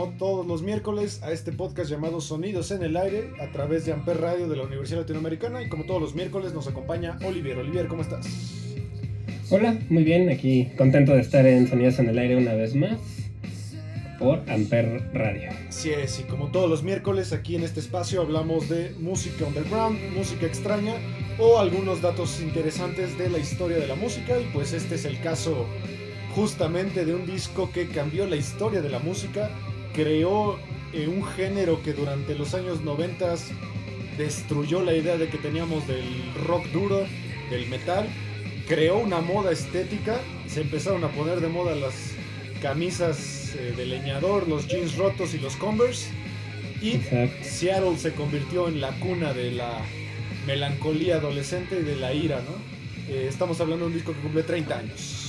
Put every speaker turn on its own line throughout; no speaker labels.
Como todos los miércoles a este podcast llamado Sonidos en el Aire a través de Amper Radio de la Universidad Latinoamericana y como todos los miércoles nos acompaña Olivier. Olivier, ¿cómo estás?
Hola, muy bien, aquí contento de estar en Sonidos en el Aire una vez más por Amper Radio.
Así es, y como todos los miércoles aquí en este espacio hablamos de música underground, música extraña o algunos datos interesantes de la historia de la música y pues este es el caso justamente de un disco que cambió la historia de la música, creó eh, un género que durante los años 90 destruyó la idea de que teníamos del rock duro, del metal, creó una moda estética, se empezaron a poner de moda las camisas eh, de leñador, los jeans rotos y los Converse, y
Exacto.
Seattle se convirtió en la cuna de la melancolía adolescente y de la ira, ¿no? Eh, estamos hablando de un disco que cumple 30 años.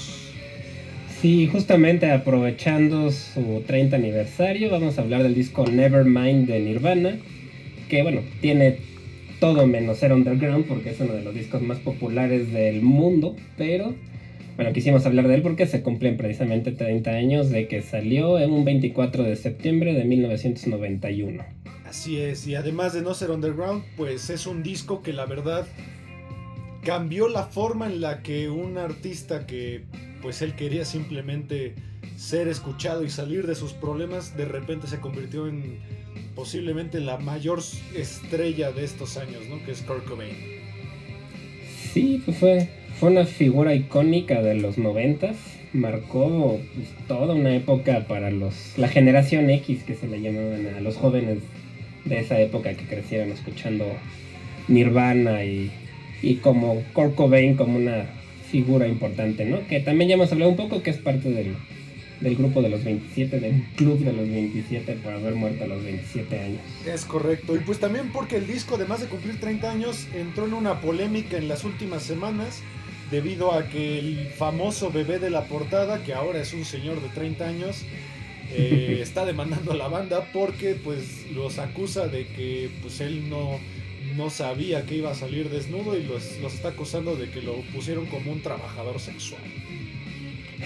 Sí, justamente aprovechando su 30 aniversario, vamos a hablar del disco Nevermind de Nirvana, que bueno, tiene todo menos ser underground porque es uno de los discos más populares del mundo, pero bueno, quisimos hablar de él porque se cumplen precisamente 30 años de que salió en un 24 de septiembre de 1991.
Así es, y además de no ser underground, pues es un disco que la verdad cambió la forma en la que un artista que pues él quería simplemente ser escuchado y salir de sus problemas, de repente se convirtió en posiblemente la mayor estrella de estos años, ¿no? Que es Kurt Cobain.
Sí, pues fue, fue una figura icónica de los noventas. Marcó pues, toda una época para los la generación X que se le llamaban a los jóvenes de esa época que crecieron escuchando Nirvana y, y como Kurt Cobain como una figura importante, ¿no? Que también ya hemos hablado un poco que es parte del, del grupo de los 27, del club de los 27 por haber muerto a los 27 años.
Es correcto, y pues también porque el disco, además de cumplir 30 años, entró en una polémica en las últimas semanas debido a que el famoso bebé de la portada, que ahora es un señor de 30 años, eh, está demandando a la banda porque pues los acusa de que pues él no, no sabía que iba a salir desnudo y los, los está acusando de que lo pusieron como un trabajador sexual.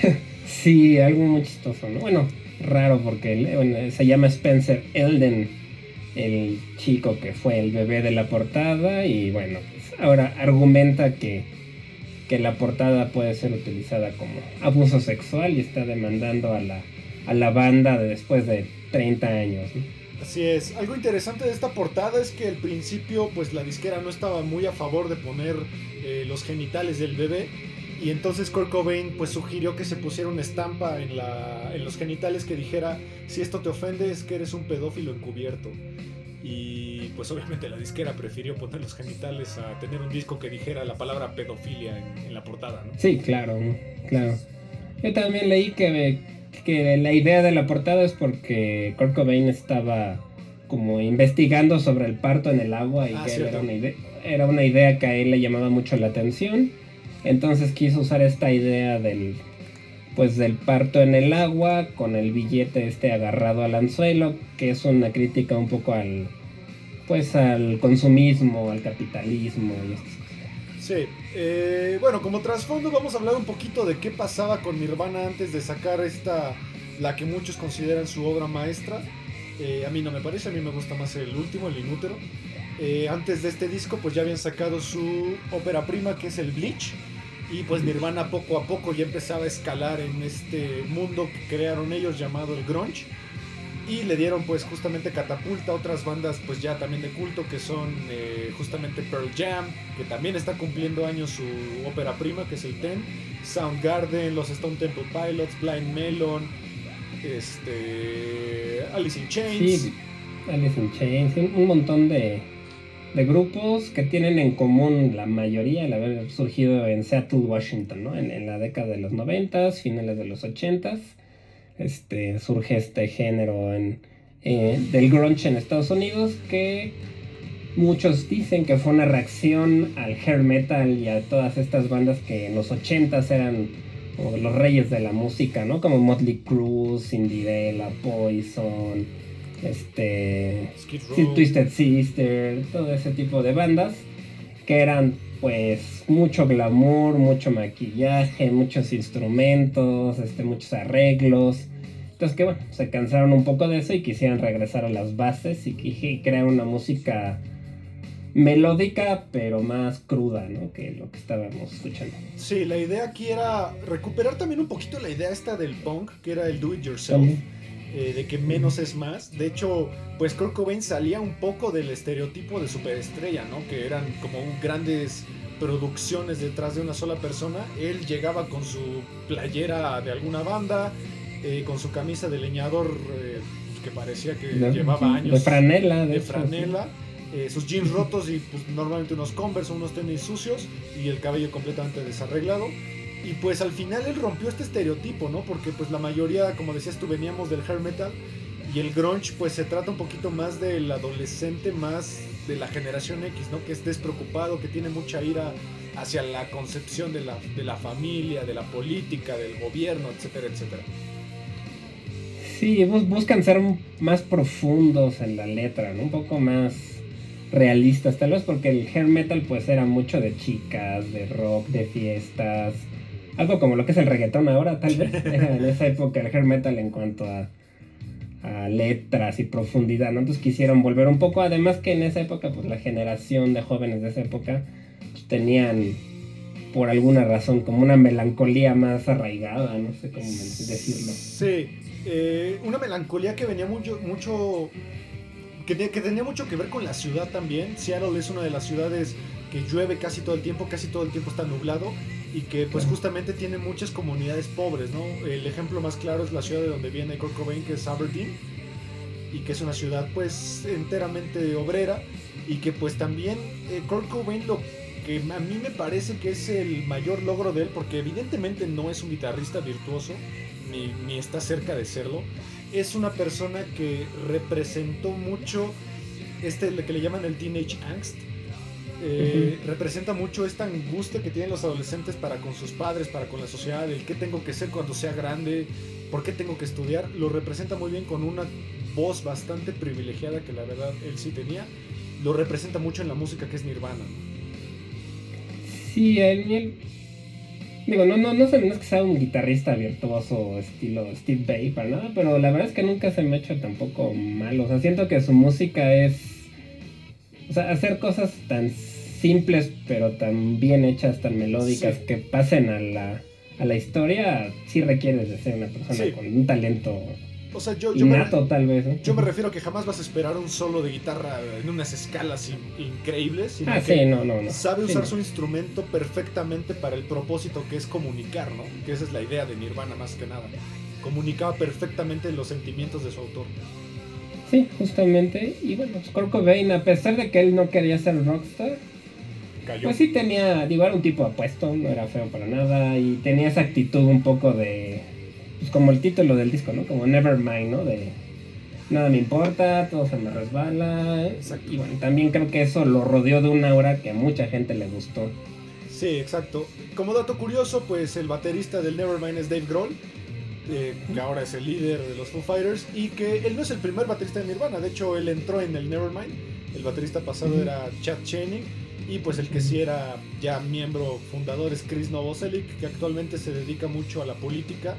Sí, algo muy chistoso, ¿no? Bueno, raro porque se llama Spencer Elden, el chico que fue el bebé de la portada y bueno, pues ahora argumenta que, que la portada puede ser utilizada como abuso sexual y está demandando a la, a la banda de después de 30 años, ¿no?
Así es. Algo interesante de esta portada es que al principio, pues la disquera no estaba muy a favor de poner eh, los genitales del bebé. Y entonces Kurt Cobain pues sugirió que se pusiera una estampa en, la, en los genitales que dijera, si esto te ofende es que eres un pedófilo encubierto. Y pues obviamente la disquera prefirió poner los genitales a tener un disco que dijera la palabra pedofilia en, en la portada, ¿no?
Sí, claro, claro. Yo también leí que, que la idea de la portada es porque Kurt Cobain estaba como investigando sobre el parto en el agua y
Ah,
que era una, idea, era una idea que a él le llamaba mucho la atención. Entonces quiso usar esta idea del pues del parto en el agua con el billete este agarrado al anzuelo, que es una crítica un poco al pues al consumismo, al capitalismo y estas cosas.
Sí, eh, bueno, como trasfondo vamos a hablar un poquito de qué pasaba con Nirvana antes de sacar esta, la que muchos consideran su obra maestra. Eh, a mí no me parece, a mí me gusta más el último, el Inútero. Eh, antes de este disco pues ya habían sacado su ópera prima que es el Bleach. Y pues Nirvana poco a poco ya empezaba a escalar en este mundo que crearon ellos llamado el grunge. Y le dieron pues justamente catapulta a otras bandas pues ya también de culto que son eh, justamente Pearl Jam, que también está cumpliendo años su ópera prima que es el Ten, Soundgarden, los Stone Temple Pilots, Blind Melon, este, Alice in Chains.
Sí, Alice in Chains, un montón de, de grupos que tienen en común la mayoría el haber surgido en Seattle, Washington, ¿no? En, la década de los 90, finales de los 80. Este, surge este género en, eh, del grunge en Estados Unidos que muchos dicen que fue una reacción al hair metal y a todas estas bandas que en los 80 eran los reyes de la música, ¿no? Como Motley Crue, Cinderella, Poison, este, Twisted Sister, todo ese tipo de bandas que eran pues mucho glamour, mucho maquillaje, muchos instrumentos, este, muchos arreglos. Entonces que bueno, se cansaron un poco de eso y quisieran regresar a las bases y, crear una música melódica pero más cruda, ¿no? Que lo que estábamos escuchando.
Sí, la idea aquí era recuperar también un poquito la idea esta del punk, que era el do it yourself. Eh, de que menos es más. De hecho, pues Kurt Cobain salía un poco del estereotipo de superestrella, ¿no? Que eran como grandes producciones detrás de una sola persona. Él llegaba con su playera de alguna banda, eh, con su camisa de leñador eh, que parecía que llevaba años.
De franela.
De, franela. sus jeans rotos y pues, normalmente unos Converse o unos tenis sucios y el cabello completamente desarreglado. Y pues al final él rompió este estereotipo, ¿no? Porque pues la mayoría, como decías tú, veníamos del hair metal y el grunge pues se trata un poquito más del adolescente más de la generación X, ¿no? Que es despreocupado, que tiene mucha ira hacia la concepción de la, de la familia, de la política, del gobierno, etcétera, etcétera.
Sí, buscan ser más profundos en la letra, ¿no? Un poco más realistas, tal vez porque el hair metal pues era mucho de chicas, de rock, de fiestas, algo como lo que es el reggaetón ahora, tal vez. en esa época el hair metal en cuanto a, letras y profundidad, ¿no? Entonces quisieron volver un poco, además que en esa época, pues la generación de jóvenes de esa época pues, tenían por alguna razón como una melancolía más arraigada, no sé cómo decirlo.
Sí, eh, una melancolía que venía mucho, mucho que, que, tenía mucho que ver con la ciudad también. Seattle es una de las ciudades que llueve casi todo el tiempo, casi todo el tiempo está nublado y que pues justamente tiene muchas comunidades pobres, ¿no? El ejemplo más claro es la ciudad de donde viene Kurt Cobain, que es Aberdeen, y que es una ciudad pues enteramente obrera, y que pues también eh, Kurt Cobain lo que a mí me parece que es el mayor logro de él, porque evidentemente no es un guitarrista virtuoso, ni, ni está cerca de serlo, es una persona que representó mucho este, lo que le llaman el teenage angst, eh, representa mucho esta angustia que tienen los adolescentes para con sus padres, para con la sociedad, el qué tengo que ser cuando sea grande, por qué tengo que estudiar, lo representa muy bien con una voz bastante privilegiada que la verdad él sí tenía, lo representa mucho en la música que es Nirvana.
Sí, él, digo, no, no, no, no es que sea un guitarrista virtuoso estilo Steve Bay para nada, pero la verdad es que nunca se me ha hecho tampoco mal, o sea, siento que su música es o sea, hacer cosas tan simples pero tan bien hechas, tan melódicas que pasen a la, a la historia, sí requieres de ser una persona con un talento o sea, yo, yo innato, me, tal vez.
Yo me refiero a que jamás vas a esperar un solo de guitarra en unas escalas increíbles,
sino ah, que sí, no, no, no.
sabe usar su instrumento perfectamente para el propósito que es comunicar, ¿no? Que esa es la idea de Nirvana más que nada. Comunicaba perfectamente los sentimientos de su autor.
Sí, justamente. Y bueno, Kurt Cobain, a pesar de que él no quería ser rockstar, pues sí tenía, digo, era un tipo apuesto, no era feo para nada, y tenía esa actitud un poco de, pues como el título del disco, ¿no? Como Nevermind, ¿no? De nada me importa, todo se me resbala. Y bueno, también creo que eso lo rodeó de una aura que a mucha gente le gustó.
Sí, exacto. Como dato curioso, pues el baterista del Nevermind es Dave Grohl eh, que ahora es el líder de los Foo Fighters, y que él no es el primer baterista de Nirvana, de hecho él entró en el Nevermind, el baterista pasado era Chad Channing, y pues el que sí era ya miembro fundador es Chris Novoselic, que actualmente se dedica mucho a la política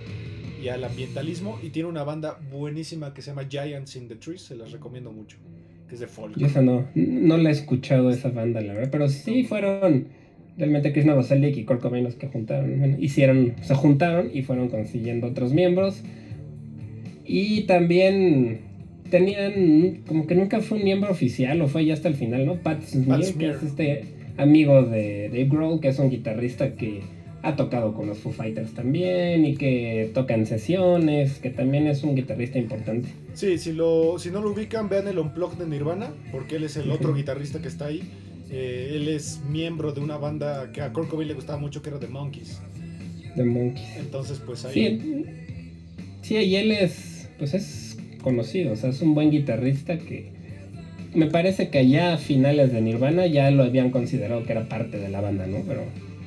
y al ambientalismo, y tiene una banda buenísima que se llama Giants in the Trees, se las recomiendo mucho, que es de folk.
Yo esa no, no la he escuchado esa banda, la verdad, pero sí fueron realmente Chris Novoselic y Kurt Cobain los que juntaron, hicieron, se juntaron y fueron consiguiendo otros miembros. Y también tenían, como que nunca fue un miembro oficial, o fue ya hasta el final, ¿no? Pat Smear, que es este amigo de Dave Grohl, que es un guitarrista que ha tocado con los Foo Fighters también y que toca en sesiones, que también es un guitarrista importante.
Sí, si, lo, si no lo ubican, vean el Unplugged de Nirvana, porque él es el otro guitarrista que está ahí. Eh, él es miembro de una banda que a Kurt Cobain le gustaba mucho, que era The Monkeys.
The Monkeys.
Entonces, pues ahí...
Sí, sí, y él es, pues es conocido, o sea, es un buen guitarrista que me parece que ya a finales de Nirvana ya lo habían considerado que era parte de la banda, ¿no? Pero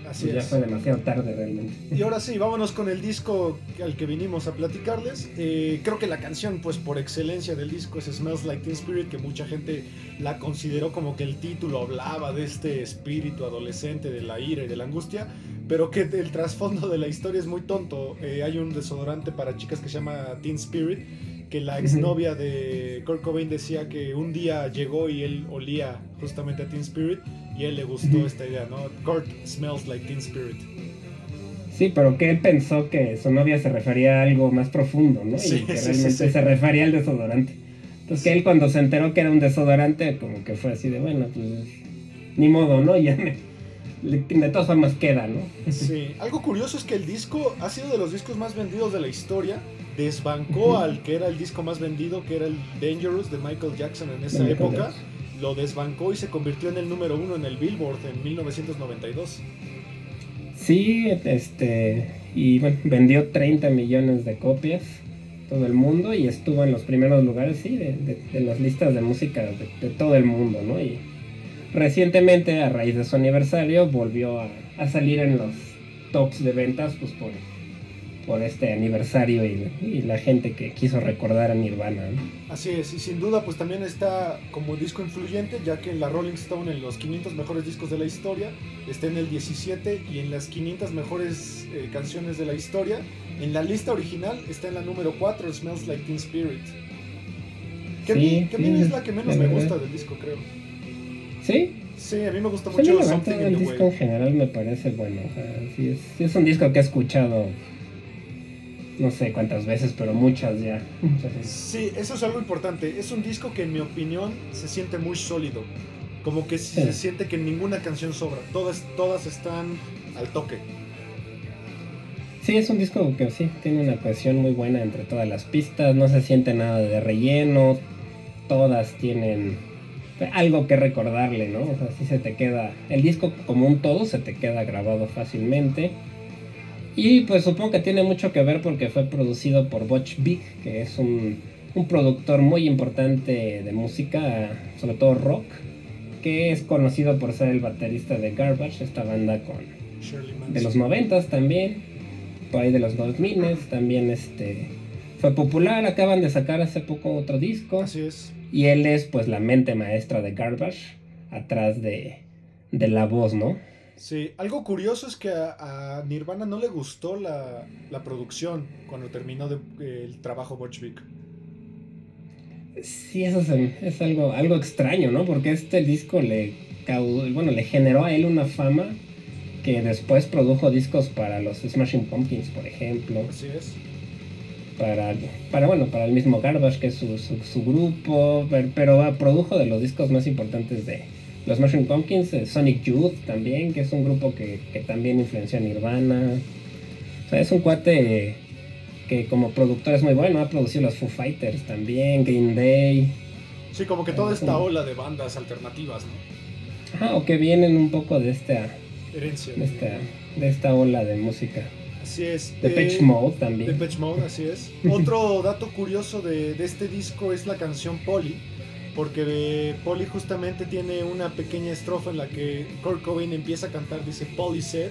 Así ya fue demasiado tarde realmente.
Y ahora sí, vámonos con el disco al que vinimos a platicarles. Eh, creo que la canción, pues por excelencia del disco es Smells Like Teen Spirit, que mucha gente la consideró como que el título hablaba de este espíritu adolescente, de la ira y de la angustia, pero que el trasfondo de la historia es muy tonto. Eh, hay un desodorante para chicas que se llama Teen Spirit que la exnovia de Kurt Cobain decía que un día llegó y él olía justamente a Teen Spirit y a él le gustó esta idea, ¿no? Kurt smells like Teen Spirit.
Sí, pero que él pensó que su novia se refería a algo más profundo, ¿no? y que realmente se refería al desodorante. Entonces que él cuando se enteró que era un desodorante, como que fue así de, bueno, pues ni modo, ¿no? Ya de todas formas queda, ¿no?
Sí, algo curioso es que el disco ha sido de los discos más vendidos de la historia desbancó al que era el disco más vendido, que era el Dangerous de Michael Jackson en esa época. Lo desbancó y se convirtió en el número uno en el Billboard en 1992.
Sí, este. Y bueno, vendió 30 millones de copias todo el mundo y estuvo en los primeros lugares, sí, de, las listas de música de, todo el mundo, ¿no? Y recientemente, a raíz de su aniversario, volvió a, a salir en los tops de ventas, pues por por este aniversario y, la gente que quiso recordar a Nirvana.
Así es, y sin duda pues también está como disco influyente, ya que en la Rolling Stone en los 500 mejores discos de la historia está en el 17 y en las 500 mejores eh, canciones de la historia, en la lista original está en la número 4, Smells Like Teen Spirit. Que, sí, a mí, es la que menos me gusta del disco, creo.
¿Sí?
Sí, a mí me gusta mucho
in the El disco en general me parece bueno. sí, es, sí es un disco que he escuchado no sé cuántas veces, pero muchas ya.
Sí, eso es algo importante. Es un disco que en mi opinión se siente muy sólido. Como que se siente que ninguna canción sobra. Todas, todas están al toque.
Sí, es un disco que sí, tiene una cohesión muy buena entre todas las pistas. No se siente nada de relleno. Todas tienen algo que recordarle, ¿no? O sea, sí se te queda. El disco como un todo se te queda grabado fácilmente. Y pues supongo que tiene mucho que ver porque fue producido por Butch Big, que es un, productor muy importante de música, sobre todo rock, que es conocido por ser el baterista de Garbage, esta banda con de los noventas también, por ahí de los 2000 también este fue popular, acaban de sacar hace poco otro disco.
Así es.
Y él es pues la mente maestra de Garbage, atrás de, de la voz, ¿no?
Sí, algo curioso es que a, Nirvana no le gustó la, producción cuando terminó el trabajo Butch
Sí, eso es, algo, algo extraño, ¿no? Porque este disco le bueno, le generó a él una fama que después produjo discos para los Smashing Pumpkins, por ejemplo.
Así es.
Para, para bueno, para el mismo Garbage, que es su, su grupo, pero produjo de los discos más importantes de, los Smashing Pumpkins, eh, Sonic Youth también, que es un grupo que, también influenció a Nirvana. O sea, es un cuate que como productor es muy bueno, ha producido los Foo Fighters también, Green Day.
Sí, como que toda esta ola de bandas alternativas, ¿no?
Ajá, o que vienen un poco de esta
herencia
de esta, de esta ola de música.
Así es.
De Pitch Mode también.
De Pitch Mode, así es. Otro dato curioso de, de, este disco es la canción Polly, porque Polly justamente tiene una pequeña estrofa en la que Kurt Cobain empieza a cantar, dice Polly said,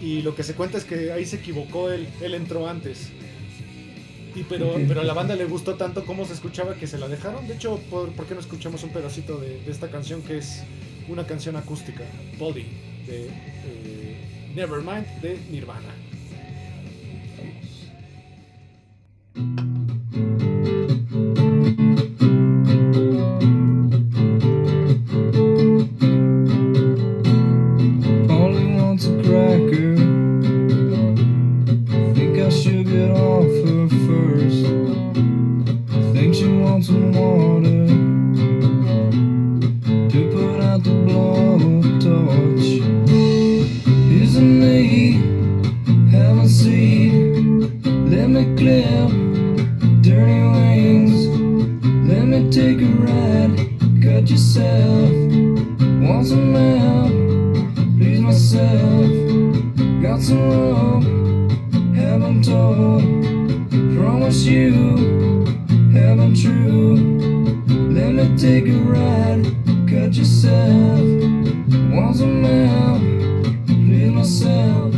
y lo que se cuenta es que ahí se equivocó él, él entró antes. Y pero, pero a la banda le gustó tanto como se escuchaba que se la dejaron. De hecho, ¿por, qué no escuchamos un pedacito de, esta canción que es una canción acústica? Polly, de eh, Nevermind, de Nirvana.
Take a ride. Cut yourself. Please myself.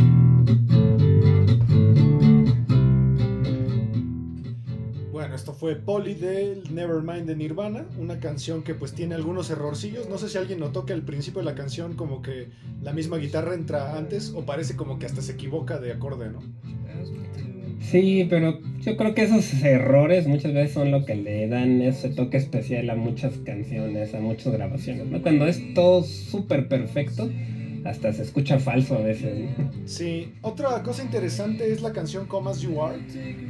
Bueno, esto fue Polly de Nevermind de Nirvana, una canción que pues tiene algunos errorcillos. No sé si alguien notó que al principio de la canción como que la misma guitarra entra antes o parece como que hasta se equivoca de acorde, ¿no?
Sí, pero yo creo que esos errores muchas veces son lo que le dan ese toque especial a muchas canciones, a muchas grabaciones, ¿no? Cuando es todo súper perfecto, hasta se escucha falso a veces.
Sí, otra cosa interesante es la canción Come As You Are,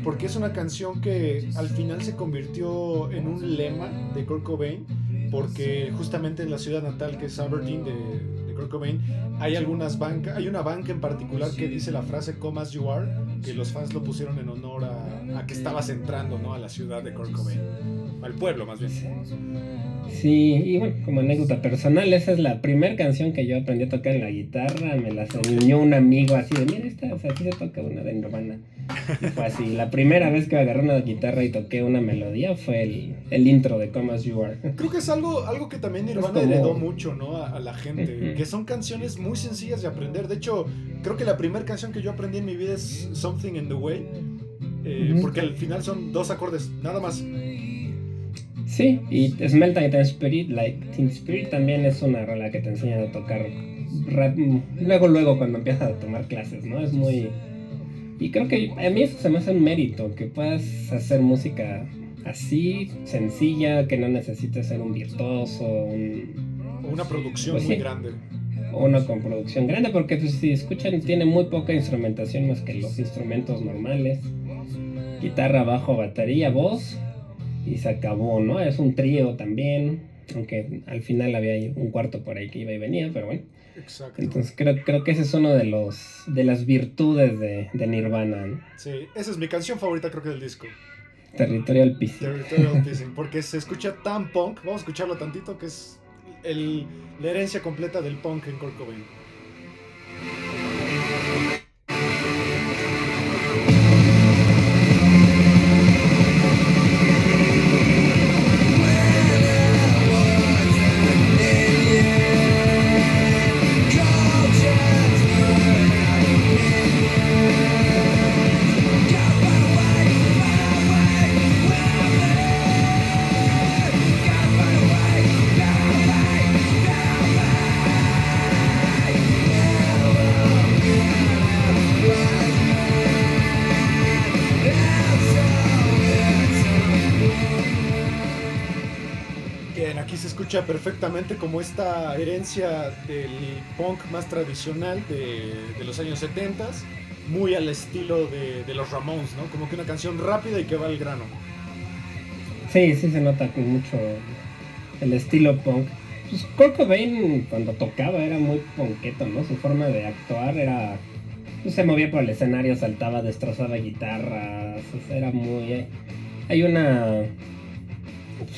porque es una canción que al final se convirtió en un lema de Kurt Cobain, porque justamente en la ciudad natal que es Aberdeen de, de Kurt hay algunas bancas, hay una banca en particular que dice la frase Come As You Are, que los fans lo pusieron en honor a, a que estabas entrando ¿no? a la ciudad de Kurt al pueblo más bien.
Sí, y bueno, como anécdota personal, esa es la primera canción que yo aprendí a tocar en la guitarra, me la enseñó un amigo así de, mira esta, o sea, aquí se toca una de Nirvana. Y fue así, la primera vez que agarré una guitarra y toqué una melodía fue el, el intro de Come As You Are.
Creo que es algo, algo que también Nirvana
como-
heredó mucho ¿no? a, a la gente, que son canciones muy sencillas de aprender. De hecho, creo que la primera canción que yo aprendí en mi vida es Something in the Way, eh, porque al final son dos acordes, nada más.
Sí, y Like Teen Spirit, like Teen Spirit también es una rola que te enseñan a tocar rap, luego, luego cuando empiezas a tomar clases, ¿no? Es muy... Y creo que a mí eso se me hace un mérito, que puedas hacer música así, sencilla, que no necesites ser un virtuoso, un,
Una producción
Pues
muy
sí.
grande.
uno con producción grande, porque pues, si escuchan tiene muy poca instrumentación más que los instrumentos normales. Guitarra, bajo, batería, voz y se acabó, ¿no? Es un trío también, aunque al final había un cuarto por ahí que iba y venía, pero bueno.
Exacto.
Entonces creo, creo que ese es uno de los de las virtudes de, de Nirvana, ¿no?
Sí, esa es mi canción favorita creo que del disco.
Territorial Pissing.
Territorial Pissing, porque se escucha tan punk, vamos a escucharlo tantito, que es el, la herencia completa del punk en Kurt Cobain. Perfectamente como esta herencia del punk más tradicional de, de los años 70, muy al estilo de, de los Ramones, ¿no? Como que una canción rápida y que va al grano.
Sí, sí se nota mucho el estilo punk. Pues Kurt Cobain cuando tocaba era muy punketo, ¿no? Su forma de actuar era... pues, se movía por el escenario, saltaba, destrozaba guitarras, era muy... eh, Hay una...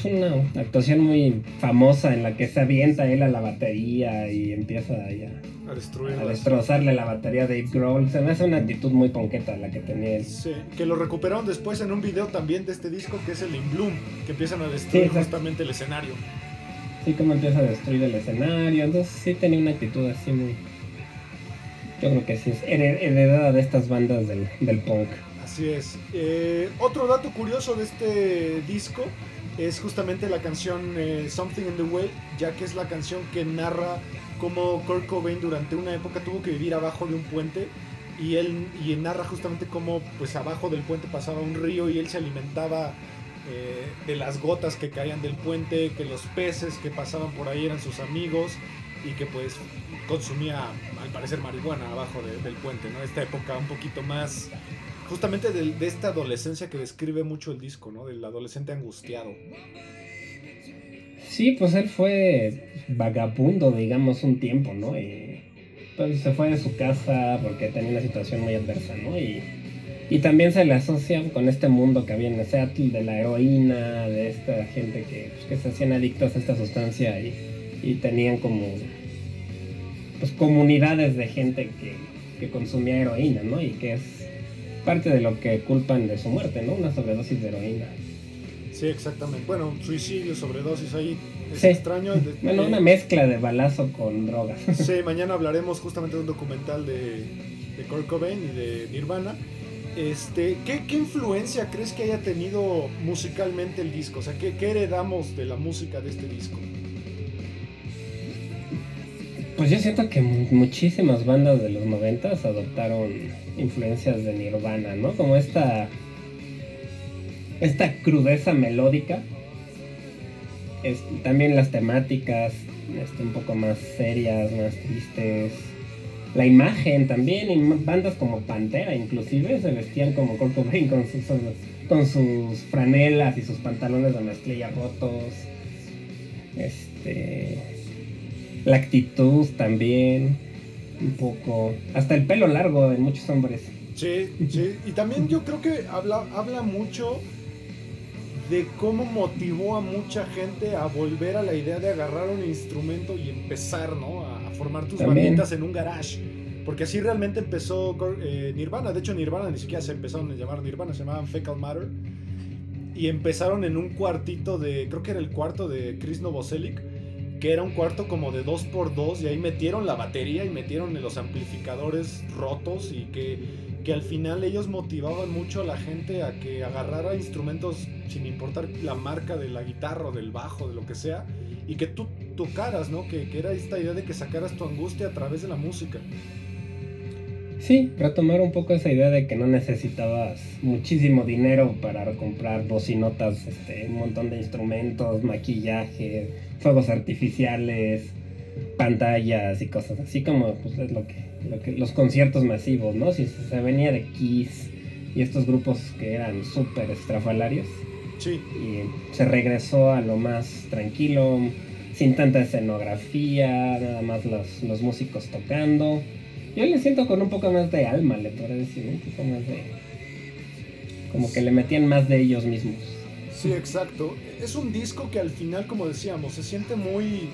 una actuación muy famosa en la que se avienta él a la batería y empieza a,
destruir
destrozarle la batería a Dave Grohl. Se me hace una actitud muy ponqueta la que tenía él.
Sí, que lo recuperaron después en un video también de este disco que es el In Bloom, que empiezan a destruir
Sí,
justamente el escenario.
Sí, como empieza a destruir el escenario. Entonces sí tenía una actitud así muy... Yo creo que sí es hered- heredada de estas bandas del, del punk.
Así es. Eh, otro dato curioso de este disco es justamente la canción eh, Something in the Way, ya que es la canción que narra cómo Kurt Cobain durante una época tuvo que vivir abajo de un puente y él y narra justamente cómo pues abajo del puente pasaba un río y él se alimentaba eh, de las gotas que caían del puente, que los peces que pasaban por ahí eran sus amigos y que pues consumía al parecer marihuana abajo de- del puente, ¿no? Esta época un poquito más justamente de, esta adolescencia que describe mucho el disco, ¿no? Del adolescente angustiado.
Sí, pues él fue vagabundo, digamos, un tiempo, ¿no? Y pues se fue de su casa porque tenía una situación muy adversa, ¿no? Y Y también se le asocia con este mundo que había en Seattle de la heroína, de esta gente que, pues, que se hacían adictos a esta sustancia y, y tenían como pues, comunidades de gente que, que consumía heroína, ¿no? Y que es parte de lo que culpan de su muerte, ¿no? Una sobredosis de heroína.
Sí, exactamente. Bueno, suicidio, sobredosis ahí. Es
Sí.
extraño. de-
Bueno,
eh,
una mezcla de balazo con drogas.
Sí, mañana hablaremos justamente de un documental de, de Kurt Cobain y de Nirvana. Este, ¿qué, qué influencia crees que haya tenido musicalmente el disco? O sea, ¿qué, qué heredamos de la música de este disco?
Pues yo siento que mu- muchísimas bandas de los noventas adoptaron influencias de Nirvana, ¿no? Como esta esta crudeza melódica. También las temáticas este, un poco más serias, más tristes. La imagen también, y bandas como Pantera inclusive se vestían como Kurt Cobain con sus, con sus franelas y sus pantalones de mezclilla rotos. Este la actitud también, un poco, hasta el pelo largo en muchos hombres.
Sí, sí. Y también yo creo que habla, habla mucho de cómo motivó a mucha gente a volver a la idea de agarrar un instrumento y empezar, ¿no? A, a formar tus
También.
banditas en un garage. Porque así realmente empezó eh, Nirvana. De hecho, Nirvana ni siquiera se empezaron a llamar Nirvana, se llamaban Fecal Matter. Y empezaron en un cuartito de, creo que era el cuarto de Chris Novoselic, que era un cuarto como de 2x2 y ahí metieron la batería y metieron los amplificadores rotos y que, que al final ellos motivaban mucho a la gente a que agarrara instrumentos sin importar la marca de la guitarra o del bajo, de lo que sea, y que tú tocaras, ¿no? Que, que era esta idea de que sacaras tu angustia a través de la música.
Sí, retomar un poco esa idea de que no necesitabas muchísimo dinero para comprar bocinotas, este, un montón de instrumentos, maquillaje, fuegos artificiales, pantallas y cosas así como pues, es lo que, lo que los conciertos masivos, ¿no? Si se venía de Kiss y estos grupos que eran súper estrafalarios
Sí,
y se regresó a lo más tranquilo, sin tanta escenografía, nada más los, los músicos tocando. Yo le siento con un poco más de alma, le podría decir, un poco más de... Como que le metían más de ellos mismos.
Sí, exacto. Es un disco que al final, como decíamos, se siente muy,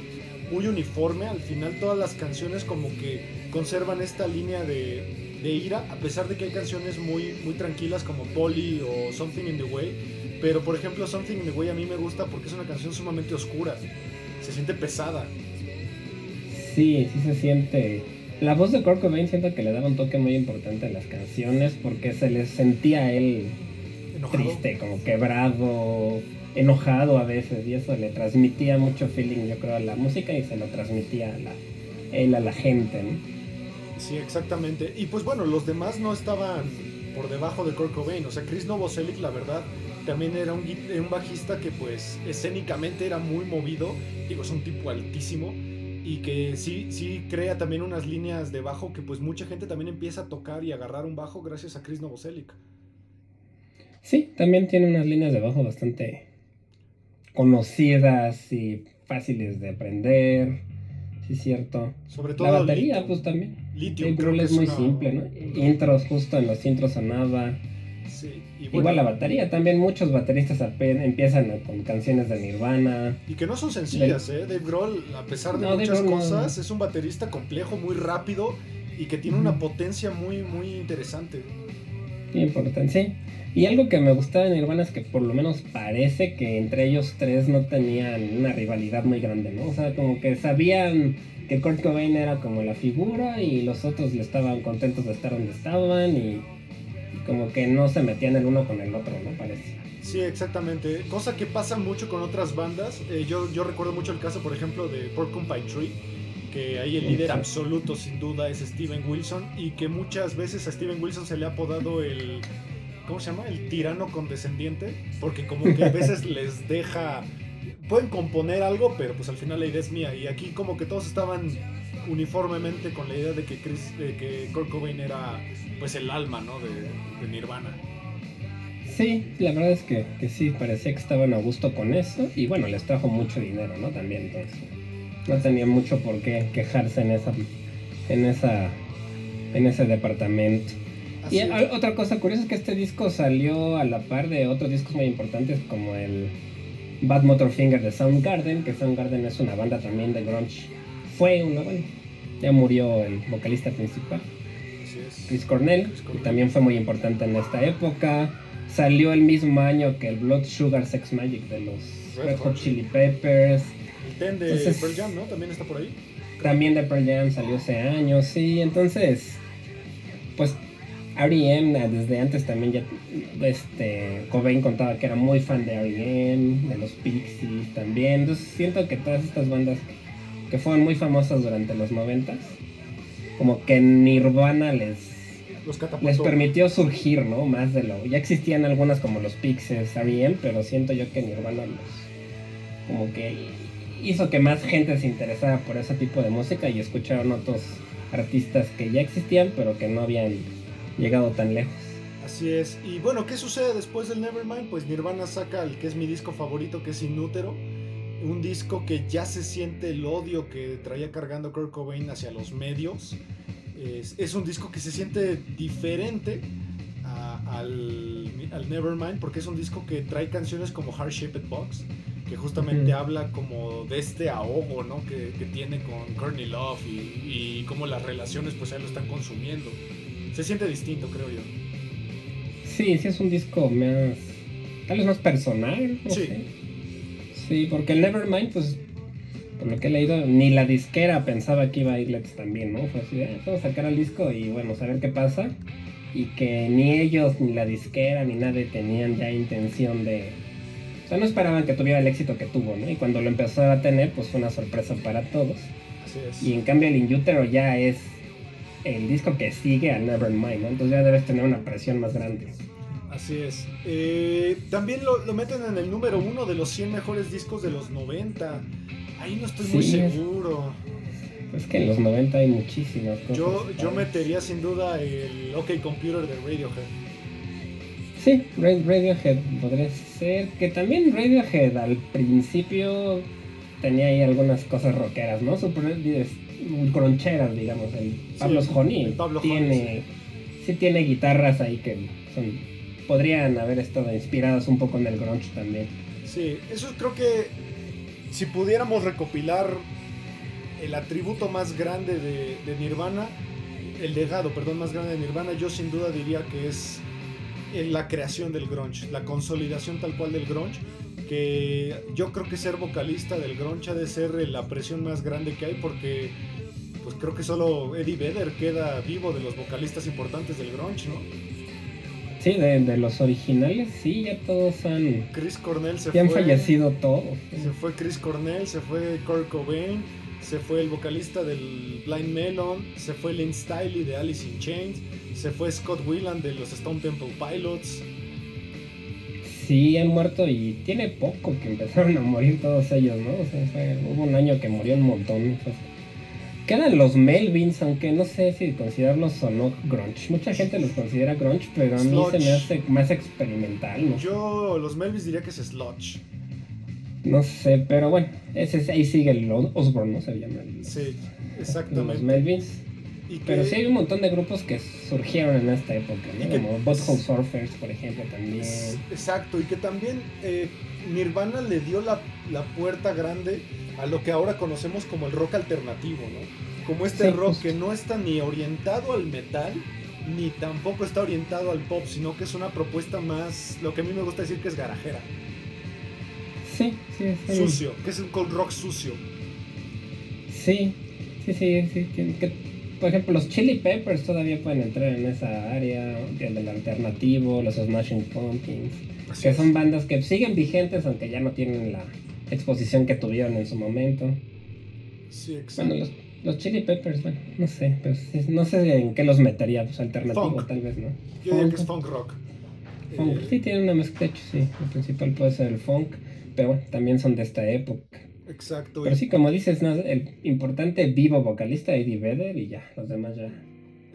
muy uniforme. Al final todas las canciones como que conservan esta línea de, de ira, a pesar de que hay canciones muy, muy tranquilas como Polly o Something in the Way. Pero por ejemplo, Something in the Way a mí me gusta porque es una canción sumamente oscura. Se siente pesada.
Sí, sí se siente... La voz de Kurt Cobain siento que le daba un toque muy importante a las canciones porque se le sentía a él
Enojado.
triste, como quebrado, enojado a veces, y eso le transmitía mucho feeling, yo creo, a la música y se lo transmitía a la, él a la gente, ¿no?
Sí, exactamente. Y pues bueno, los demás no estaban por debajo de Kurt Cobain. O sea, Chris Novoselic, la verdad, también era un, un bajista que pues escénicamente era muy movido. Digo, es un tipo altísimo. Y que sí, sí crea también unas líneas de bajo que pues mucha gente también empieza a tocar y agarrar un bajo gracias a Chris Novoselic.
Sí, también tiene unas líneas de bajo bastante conocidas y fáciles de aprender, sí es cierto.
Sobre todo
La batería,
Lithium.
pues también.
Lithium,
El
creo
rol
que
es muy
una-
simple, ¿no?
una-
Intros, justo en los intros sonaba.
Sí, bueno,
Igual la batería, también muchos bateristas empiezan con canciones de Nirvana.
Y que no son sencillas, ¿eh? Dave Grohl, a pesar de
No,
muchas
Grohl no.
cosas, es un baterista complejo, muy rápido y que tiene una potencia muy, muy interesante.
Sí. Y algo que me gustaba de Nirvana es que por lo menos parece que entre ellos tres no tenían una rivalidad muy grande, ¿no? O sea, como que sabían que Kurt Cobain era como la figura y los otros le estaban contentos de estar donde estaban y, y como que no se metían el uno con el otro, ¿no? Parece.
Sí, exactamente. Cosa que pasa mucho con otras bandas. Eh, yo, yo recuerdo mucho el caso, por ejemplo, de Porcupine Tree, que ahí el líder absoluto, sin duda, es Steven Wilson, y que muchas veces a Steven Wilson se le ha apodado el. ¿Cómo se llama? El tirano condescendiente, porque como que a veces les deja. Pueden componer algo, pero pues al final la idea es mía. Y aquí, como que todos estaban uniformemente con la idea de que, Chris, de que Kurt Cobain era pues el alma, ¿no? De, de Nirvana.
Sí, la verdad es que, que sí, parecía que estaban a gusto con eso y bueno, les trajo mucho dinero, ¿no? También, entonces no tenía mucho por qué quejarse en esa, en esa, en ese departamento.
Así
Y a- otra cosa curiosa es que este disco salió a la par de otros discos muy importantes como el Bad Motor Finger de Soundgarden, que Soundgarden es una banda también de grunge. Fue una banda. Ya murió el vocalista principal. Chris Cornell,
Cornell.
también fue muy importante en esta época. Salió el mismo año que el Blood Sugar Sex Magic de los
Red
Hot. Chili Peppers.
El Ten de
Entonces-
Pearl Jam, ¿no? También está por ahí.
También de Pearl Jam salió ese año, sí. Entonces, pues R.E.M. desde antes también ya, este, Cobain contaba que era muy fan de R.E.M., de los Pixies también. Entonces siento que todas estas bandas que, fueron muy famosas durante los noventas, como que Nirvana les,
Los
les permitió surgir, ¿no? Más de lo... Ya existían algunas como los Pixies, R.E.M., pero siento yo que Nirvana los... como que hizo que más gente se interesara por ese tipo de música y escucharon otros artistas que ya existían pero que no habían llegado tan lejos.
Así es. Y bueno, ¿qué sucede después del Nevermind? Pues Nirvana saca el que es mi disco favorito, que es Inútero. Un disco que ya se siente el odio que traía cargando Kurt Cobain hacia los medios. Es, es un disco que se siente diferente a- al, al Nevermind, porque es un disco que trae canciones como Heart Shaped Box, que justamente habla como de este ahogo ¿no? que, que tiene con Courtney Love y, y cómo las relaciones pues a él lo están consumiendo. Se siente distinto, creo yo.
Sí, sí es un disco más tal vez más personal, no
Sí.
sé. Sí, porque el Nevermind pues por lo que he leído ni la disquera pensaba que iba a irles también, ¿no? Fue así, de, "Ah, vamos a sacar el disco y bueno, saber qué pasa y que ni ellos ni la disquera ni nadie tenían ya intención de o sea, no esperaban que tuviera el éxito que tuvo, ¿no? Y cuando lo empezó a tener, pues fue una sorpresa para todos.
Así es.
Y en cambio el In Utero ya es el disco que sigue a Nevermind, ¿no? Entonces ya debes tener una presión más grande.
Así es. Eh, también lo, lo meten en el número uno de los 100 mejores discos de los 90. Ahí no estoy muy
Sí, es-
seguro.
Pues que en los 90 hay muchísimas cosas.
Yo, yo metería sin duda el OK Computer de Radiohead.
Sí, Ra- Radiohead podría ser. Que también Radiohead al principio tenía ahí algunas cosas rockeras, ¿no? Super, groncheras, digamos. El Pablo
Pablo
tiene, sí tiene guitarras ahí que son, podrían haber estado inspiradas un poco en el grunge también.
Sí, eso creo que si pudiéramos recopilar el atributo más grande de, de Nirvana, el legado, perdón, más grande de Nirvana, yo sin duda diría que es la creación del grunge, la consolidación tal cual del grunge, que yo creo que ser vocalista del grunge ha de ser la presión más grande que hay porque pues creo que solo Eddie Vedder queda vivo de los vocalistas importantes del grunge, ¿no?
Sí, de, de los originales, sí, ya todos han,
Chris Cornell se
ya han
fue.
fallecido todos.
Se fue Chris Cornell, se fue Kurt Cobain, se fue el vocalista del Blind Melon, se fue Lynn Stiley de Alice in Chains, se fue Scott Weiland de los Stone Temple Pilots.
Sí, han muerto y tiene poco que empezaron a morir todos ellos, ¿no? O sea, fue- hubo un año que murió un montón. pues. Quedan los Melvins, aunque no sé si considerarlos o no grunge. Mucha gente los considera grunge, pero a mí se me hace más experimental, ¿no?
Yo, los Melvis diría que es Sludge.
No sé, pero bueno, ese, es- ahí sigue el Os- Osborne, ¿no? Se llama el,
Sí,
los
exactamente.
Melvins.
Y que,
Pero sí hay un montón de grupos que surgieron en esta época, ¿no?
que-
Como Butthole Surfers, por ejemplo, también.
Exacto, y que también eh, Nirvana le dio la, la puerta grande a lo que ahora conocemos como el rock alternativo, ¿no? Como este
Sí,
rock
justo.
que no está ni orientado al metal, ni tampoco está orientado al pop, sino que es una propuesta más, lo que a mí me gusta decir que es garajera,
Sí, sí, sí.
sucio, que es un cold rock sucio.
Sí, sí, sí, sí. que- que- por ejemplo, los Chili Peppers todavía pueden entrar en esa área, el del alternativo, los Smashing Pumpkins,
Así
que
es.
son bandas que siguen vigentes aunque ya no tienen la exposición que tuvieron en su momento.
Sí,
Bueno,
exacto.
los, los Chili Peppers, bueno, no sé, pero sí, no sé en qué los metería, pues alternativo
Funk.
tal vez, ¿no?
Yo diría que es
Funk.
funk rock.
Funk,
Eh,
Sí, tiene una mezcla, sí. El principal puede ser el funk, pero también son de esta época.
exacto.
Pero sí, como dices, ¿no? el importante vivo vocalista Eddie Vedder y ya, los demás ya.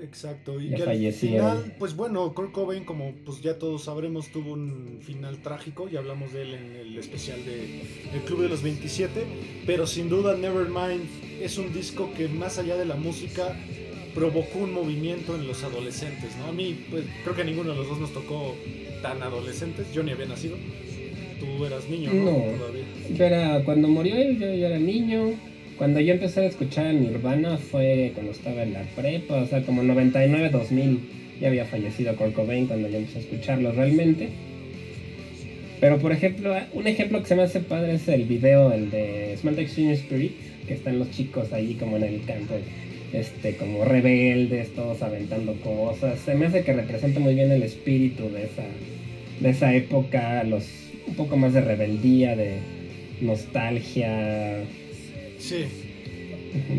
Exacto, y
Ya
que al final, pues bueno, Kurt Cobain, como pues ya todos sabremos, tuvo un final trágico, ya hablamos de él en el especial de El Club de los 27, pero sin duda Nevermind es un disco que más allá de la música provocó un movimiento en los adolescentes, ¿no? A mí, pues, creo que a ninguno de los dos nos tocó tan adolescentes. Yo ni había nacido. Tú eras niño, ¿no?
No.
Todavía.
Yo era, cuando murió él, yo, yo era niño. Cuando yo empecé a escuchar a Nirvana fue cuando estaba en la prepa, o sea, como 99, 2000. Ya había fallecido Kurt Cobain cuando yo empecé a escucharlo realmente. Pero por ejemplo, un ejemplo que se me hace padre es el video, el de the Extreme Spirit, que están los chicos ahí como en el campo, este, como rebeldes, todos aventando cosas. Se me hace que representa muy bien el espíritu de esa, de esa época, los, un poco más de rebeldía, de nostalgia,
Sí.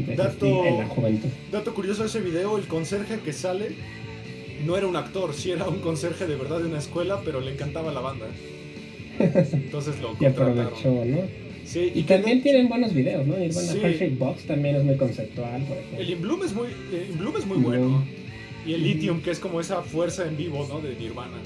de
Dato-
en la juventud.
Dato curioso de ese video, el conserje que sale no era un actor, sí era un conserje de verdad de una escuela, pero le encantaba la banda. Entonces lo
Y aprovechó, ¿no?
Sí,
Y también tienen buenos videos, ¿no?
Sí.
Heart Box también es muy conceptual, por ejemplo.
El In Bloom es muy, el In Bloom es muy bueno. Y el Lithium, que es como esa fuerza en vivo, ¿no? De Nirvana.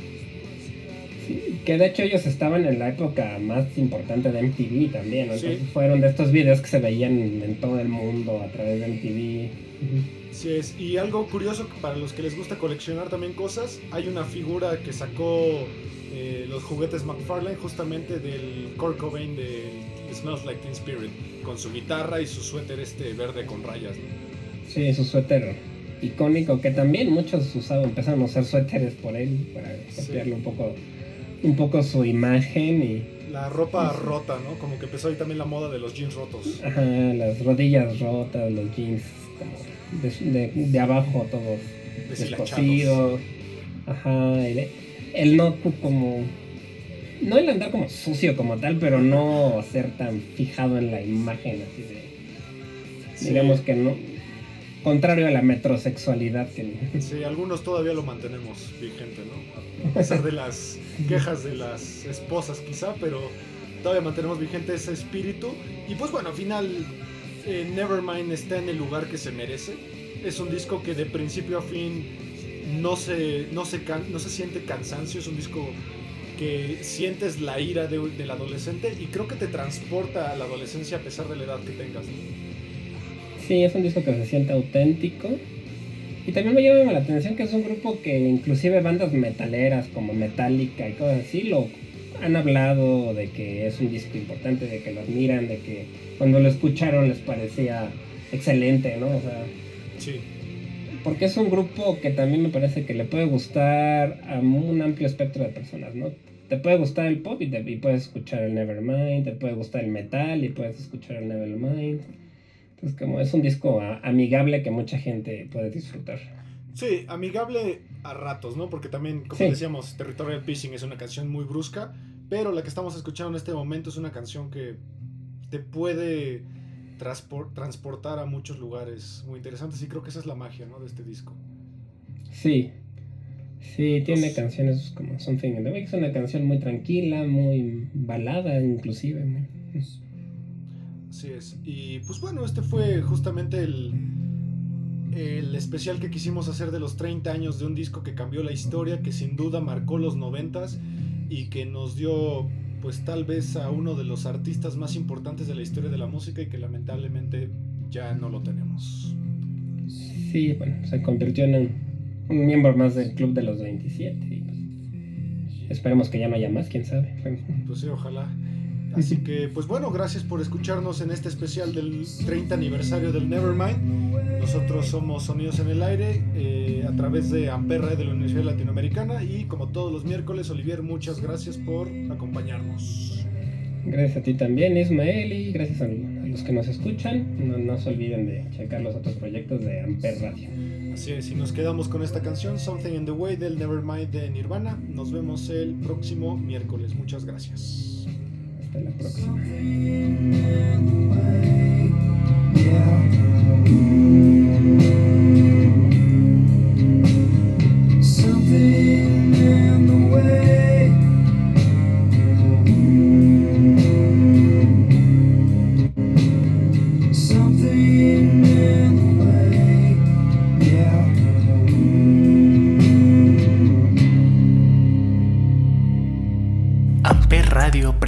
Sí, que de hecho ellos estaban en la época más importante de MTV también, ¿no?
Sí.
Entonces fueron de estos videos que se veían en todo el mundo a través de MTV.
Sí es. Y algo curioso para los que les gusta coleccionar también cosas, hay una figura que sacó eh, los juguetes McFarlane justamente del Kurt Cobain de Smells Like Teen Spirit, con su guitarra y su suéter este verde con rayas. ¿no?
Sí, su suéter icónico, que también muchos usaban, empezaron a usar suéteres por él para
Sí.
copiarle un poco, un poco su imagen y
La ropa rota, ¿no? Como que empezó ahí también la moda de los jeans rotos.
ajá, las rodillas rotas, los jeans como de, de- de abajo todos descosidos. Ajá, el, el no como. No el andar como sucio como tal, pero no ser tan fijado en la imagen así de.
Sí.
Digamos que no. Contrario a la metrosexualidad que.
Sí, algunos todavía lo mantenemos vigente, ¿no? A pesar de las quejas de las esposas quizá, pero todavía mantenemos vigente ese espíritu. Y pues bueno, al final eh, Nevermind está en el lugar que se merece. Es un disco que de principio a fin no se, no se, can- no se siente cansancio, es un disco que sientes la ira de- del adolescente y creo que te transporta a la adolescencia a pesar de la edad que tengas. ¿no?
Sí, es un disco que se siente auténtico. Y también me llama la atención que es un grupo que inclusive bandas metaleras como Metallica y cosas así lo han hablado de que es un disco importante, de que lo admiran, de que cuando lo escucharon les parecía excelente, ¿no? O sea,
Sí,
porque es un grupo que también me parece que le puede gustar a un amplio espectro de personas, ¿no? Te puede gustar el pop y, te- y puedes escuchar el Nevermind, te puede gustar el metal y puedes escuchar el Nevermind. Entonces como es un disco amigable que mucha gente puede disfrutar.
Sí, amigable a ratos, ¿no? Porque también, como
Sí.
decíamos, Territorial Pissing es una canción muy brusca, pero la que estamos escuchando en este momento es una canción que te puede transpor- transportar a muchos lugares muy interesantes y creo que esa es la magia, ¿no? De este disco.
Sí, sí, tiene canciones como Something in the Way, es una canción muy tranquila, muy balada inclusive. Muy-
Así es. Y pues bueno, este fue justamente el, el especial que quisimos hacer de los 30 años de un disco que cambió la historia, que sin duda marcó los 90s y que nos dio pues tal vez a uno de los artistas más importantes de la historia de la música y que lamentablemente ya no lo tenemos.
Sí, bueno, se convirtió en un, un miembro más del club de los 27. y, pues, esperemos que ya no haya más, quién sabe.
Pues sí, ojalá. Así que, pues bueno, gracias por escucharnos en este especial del 30 aniversario del Nevermind. Nosotros somos Sonidos en el Aire eh, a través de Amperra de la Universidad Latinoamericana y como todos los miércoles, Olivier, muchas gracias por acompañarnos.
Gracias a ti también, Ismael, y gracias a, los que nos escuchan. No, no se olviden de checar los otros proyectos de Amper Radio.
Así es, y nos quedamos con esta canción, Something in the Way del Nevermind de Nirvana. Nos vemos el próximo miércoles. Muchas gracias.
Hasta la próxima.